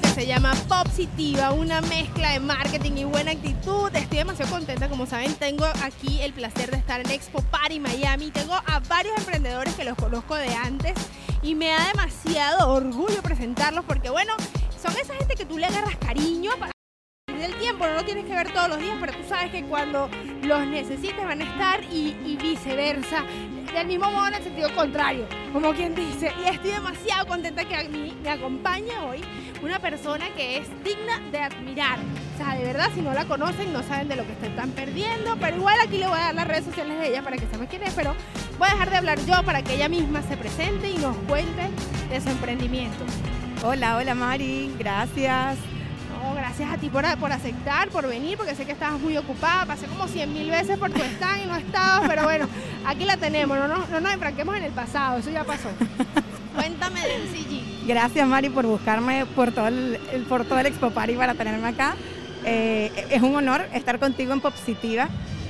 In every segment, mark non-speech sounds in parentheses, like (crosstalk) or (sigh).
que se llama Positiva, una mezcla de marketing y buena actitud. Estoy demasiado contenta, como saben, tengo aquí el placer de estar en Expo Party Miami. Tengo a varios emprendedores que los conozco de antes y me da demasiado orgullo presentarlos porque, bueno, son esa gente que tú le agarras cariño tiempo, no lo tienes que ver todos los días, pero tú sabes que cuando los necesites van a estar y, viceversa del mismo modo en el sentido contrario, como quien dice. Y estoy demasiado contenta que a mí me acompañe hoy una persona que es digna de admirar. O sea, de verdad, si no la conocen, no saben de lo que están perdiendo, pero igual aquí le voy a dar las redes sociales de ella para que sepan quién es, pero voy a dejar de hablar yo para que ella misma se presente y nos cuente de su emprendimiento. Hola, hola Mari, gracias gracias a ti por, por, aceptar, por venir, porque sé que estabas muy ocupada. Pasé como 100 mil veces por tu (laughs) stand y no estabas, pero bueno, aquí la tenemos. No, no, no nos enfranquemos en el pasado, eso ya pasó. (laughs) Cuéntame de MCG. Gracias, Mari, por buscarme por todo el, por todo el Expo Party para tenerme acá. Eh, es un honor estar contigo en Popsitiva.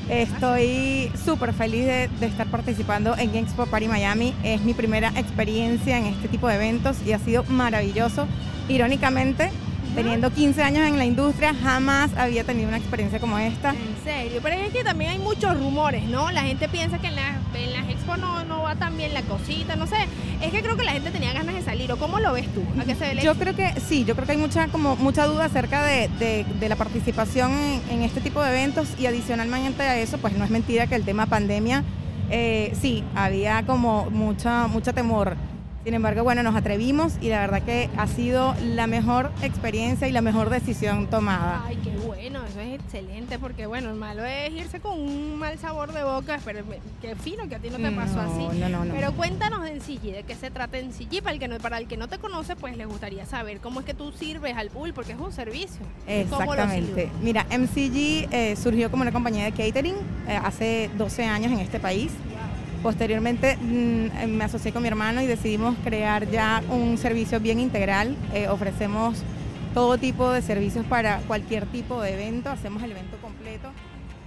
Estoy súper feliz de, de, estar participando en Expo Party Miami. Es mi primera experiencia en este tipo de eventos y ha sido maravilloso. Irónicamente, teniendo 15 años en la industria, jamás había tenido una experiencia como esta. En serio, pero es que también hay muchos rumores, ¿no? La gente piensa que en las, en expo no, va tan bien la cosita, no sé. Es que creo que la gente tenía ganas de salir, ¿o cómo lo ves tú? ¿A qué se ve yo creo que sí, yo creo que hay mucha, como, mucha duda acerca de, la participación en, este tipo de eventos y adicionalmente a eso, pues no es mentira que el tema pandemia, eh, sí, había como mucha, mucha temor sin embargo, bueno, nos atrevimos y la verdad que ha sido la mejor experiencia y la mejor decisión tomada. Ay, qué bueno, eso es excelente, porque bueno, el malo es irse con un mal sabor de boca, pero qué fino que a ti no te pasó así. No, no, no. Pero cuéntanos de NCG, de qué se trata NCG, para el que no, para el que no te conoce, pues le gustaría saber cómo es que tú sirves al pool, porque es un servicio. Exactamente. Mira, MCG eh, surgió como una compañía de catering eh, hace 12 años en este país. Posteriormente mm, me asocié con mi hermano y decidimos crear ya un servicio bien integral. Eh, ofrecemos todo tipo de servicios para cualquier tipo de evento, hacemos el evento completo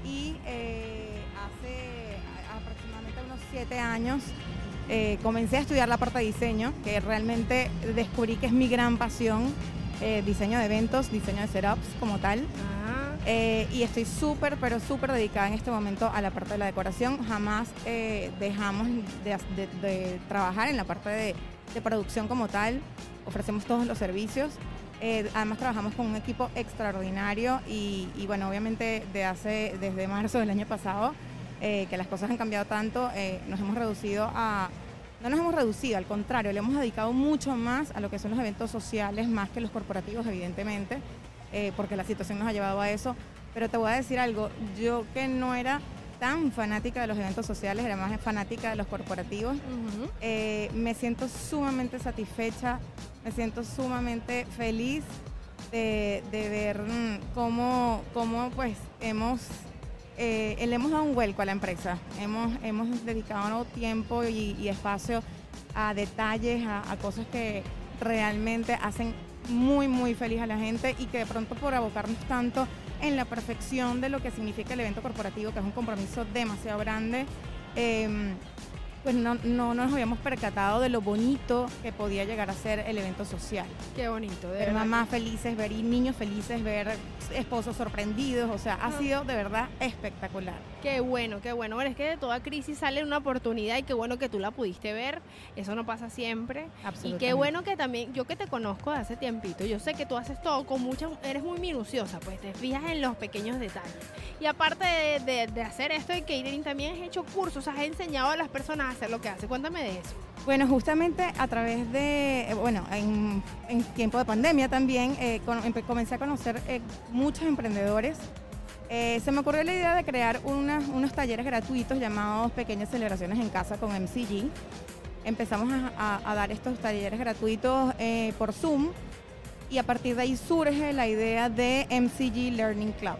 y eh, hace aproximadamente unos siete años eh, comencé a estudiar la parte de diseño, que realmente descubrí que es mi gran pasión, diseño de eventos, diseño de setups como tal. Eh, y estoy súper, pero súper dedicada en este momento a la parte de la decoración. Jamás eh, dejamos de, trabajar en la parte de, producción como tal. Ofrecemos todos los servicios. Eh, además trabajamos con un equipo extraordinario y, bueno, obviamente de hace, desde marzo del año pasado, que las cosas han cambiado tanto, nos hemos reducido a... No nos hemos reducido, al contrario, le hemos dedicado mucho más a lo que son los eventos sociales, más que los corporativos, evidentemente. Eh, porque la situación nos ha llevado a eso. Pero te voy a decir algo, yo que no era tan fanática de los eventos sociales, era más fanática de los corporativos, eh, me siento sumamente satisfecha, me siento sumamente feliz de, ver mm, cómo, cómo pues hemos eh, le hemos dado un vuelco a la empresa. Hemos, hemos dedicado tiempo y, espacio a detalles, a, cosas que realmente hacen muy, muy feliz a la gente y que de pronto por abocarnos tanto en la perfección de lo que significa el evento corporativo, que es un compromiso demasiado grande, em, pues no, no, nos habíamos percatado de lo bonito que podía llegar a ser el evento social. Qué bonito, de ver mamás felices, ver niños felices, ver esposos sorprendidos, o sea, ha sido de verdad espectacular. Qué bueno, qué bueno. Bueno, es que de toda crisis sale una oportunidad y qué bueno que tú la pudiste ver. Eso no pasa siempre. Absolutamente. Y qué bueno que también, yo que te conozco de hace tiempito, yo sé que tú haces todo con mucha, eres muy minuciosa, pues te fijas en los pequeños detalles. Y aparte de, de hacer esto de catering, también has hecho cursos, has enseñado a las personas hacer lo que hace. Cuéntame de eso. Bueno, justamente a través de, bueno, en, tiempo de pandemia también eh, comencé a conocer eh, muchos emprendedores. Eh, se me ocurrió la idea de crear unos talleres gratuitos llamados Pequeñas Celebraciones en Casa con MCG. Empezamos a, dar estos talleres gratuitos por Zoom y a partir de ahí surge la idea de MCG Learning Club.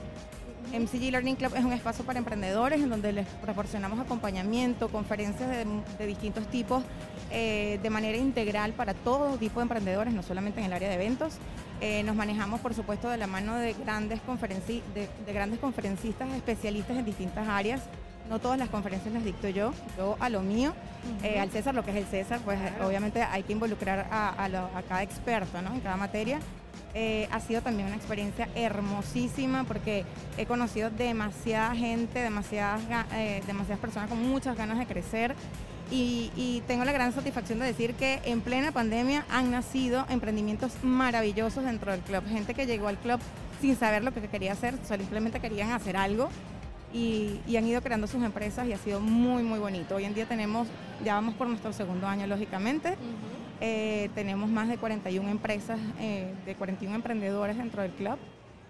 MCG Learning Club es un espacio para emprendedores en donde les proporcionamos acompañamiento, conferencias de, distintos tipos eh, de manera integral para todo tipo de emprendedores, no solamente en el área de eventos. Eh, nos manejamos, por supuesto, de la mano de grandes, de, grandes conferencistas especialistas en distintas áreas no todas las conferencias las dicto yo, yo a lo mío, eh, al César lo que es el César, pues obviamente hay que involucrar a, cada experto ¿no? en cada materia. Eh, ha sido también una experiencia hermosísima porque he conocido demasiada gente, demasiadas, eh, personas con muchas ganas de crecer y, y, tengo la gran satisfacción de decir que en plena pandemia han nacido emprendimientos maravillosos dentro del club. Gente que llegó al club sin saber lo que quería hacer, simplemente querían hacer algo y, han ido creando sus empresas y ha sido muy, muy bonito. Hoy en día tenemos, ya vamos por nuestro segundo año, lógicamente. Eh, tenemos más de 41 empresas, eh, de 41 emprendedores dentro del club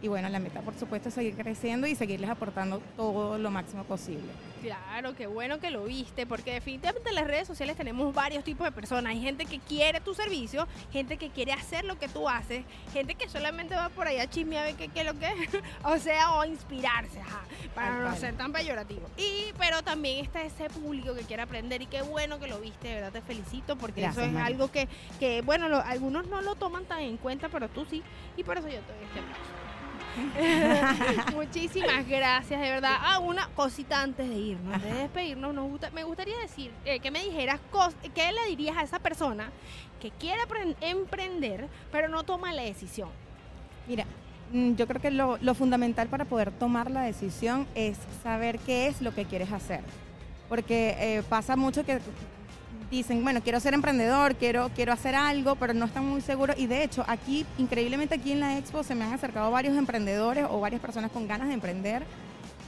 y bueno, la meta por supuesto es seguir creciendo y seguirles aportando todo lo máximo posible. Claro, qué bueno que lo viste, porque definitivamente en las redes sociales tenemos varios tipos de personas. Hay gente que quiere tu servicio, gente que quiere hacer lo que tú haces, gente que solamente va por allá a chismear a ver qué, es lo que es, (laughs) o sea, o inspirarse, para no ser tan peyorativo. Y, pero también está ese público que quiere aprender y qué bueno que lo viste, de verdad te felicito, porque eso es algo que, que bueno, algunos no lo toman tan en cuenta, pero tú sí, y por eso yo te doy este aplauso. (laughs) Muchísimas gracias, de verdad. Ah, una cosita antes de irnos, de despedirnos, me gustaría decir eh, que me dijeras qué le dirías a esa persona que quiere emprender, pero no toma la decisión. Mira, mm, yo creo que lo, fundamental para poder tomar la decisión es saber qué es lo que quieres hacer. Porque eh, pasa mucho que dicen, bueno, quiero ser emprendedor, quiero, quiero hacer algo, pero no están muy seguros. Y de hecho, aquí, increíblemente aquí en la expo, se me han acercado varios emprendedores o varias personas con ganas de emprender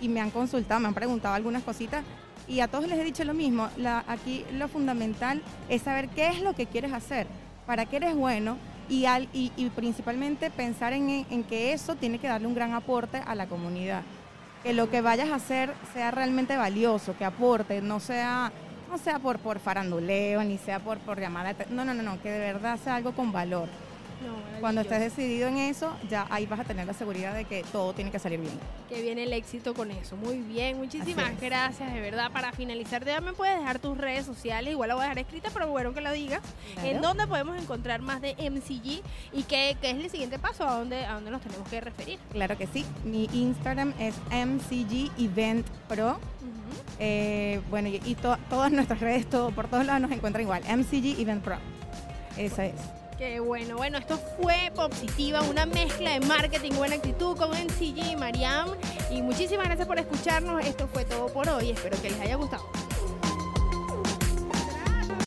y me han consultado, me han preguntado algunas cositas. Y a todos les he dicho lo mismo, aquí lo fundamental es saber qué es lo que quieres hacer, para qué eres bueno y, al, y, principalmente pensar en, en que eso tiene que darle un gran aporte a la comunidad. Que lo que vayas a hacer sea realmente valioso, que aporte, no sea no sea por, por faranduleo, ni sea por, por llamada. No, no, no, no, que de verdad sea algo con valor. Cuando estés decidido en eso, ya ahí vas a tener la seguridad de que todo tiene que salir bien. Que viene el éxito con eso. Muy bien, muchísimas gracias, de verdad. Para finalizar, ya me puedes dejar tus redes sociales, igual la voy a dejar escrita, pero bueno que lo digas. ¿En dónde podemos encontrar más de MCG y qué, es el siguiente paso? ¿A dónde, ¿A dónde nos tenemos que referir? Claro que sí. Mi Instagram es MCG Event Pro. Eh, bueno, y, todas nuestras redes, todo, por todos lados nos encuentran igual. MCG Event Pro. Esa es. Qué bueno. Bueno, esto fue Positiva, una mezcla de marketing, buena actitud con MCG y Mariam. Y muchísimas gracias por escucharnos. Esto fue todo por hoy. Espero que les haya gustado.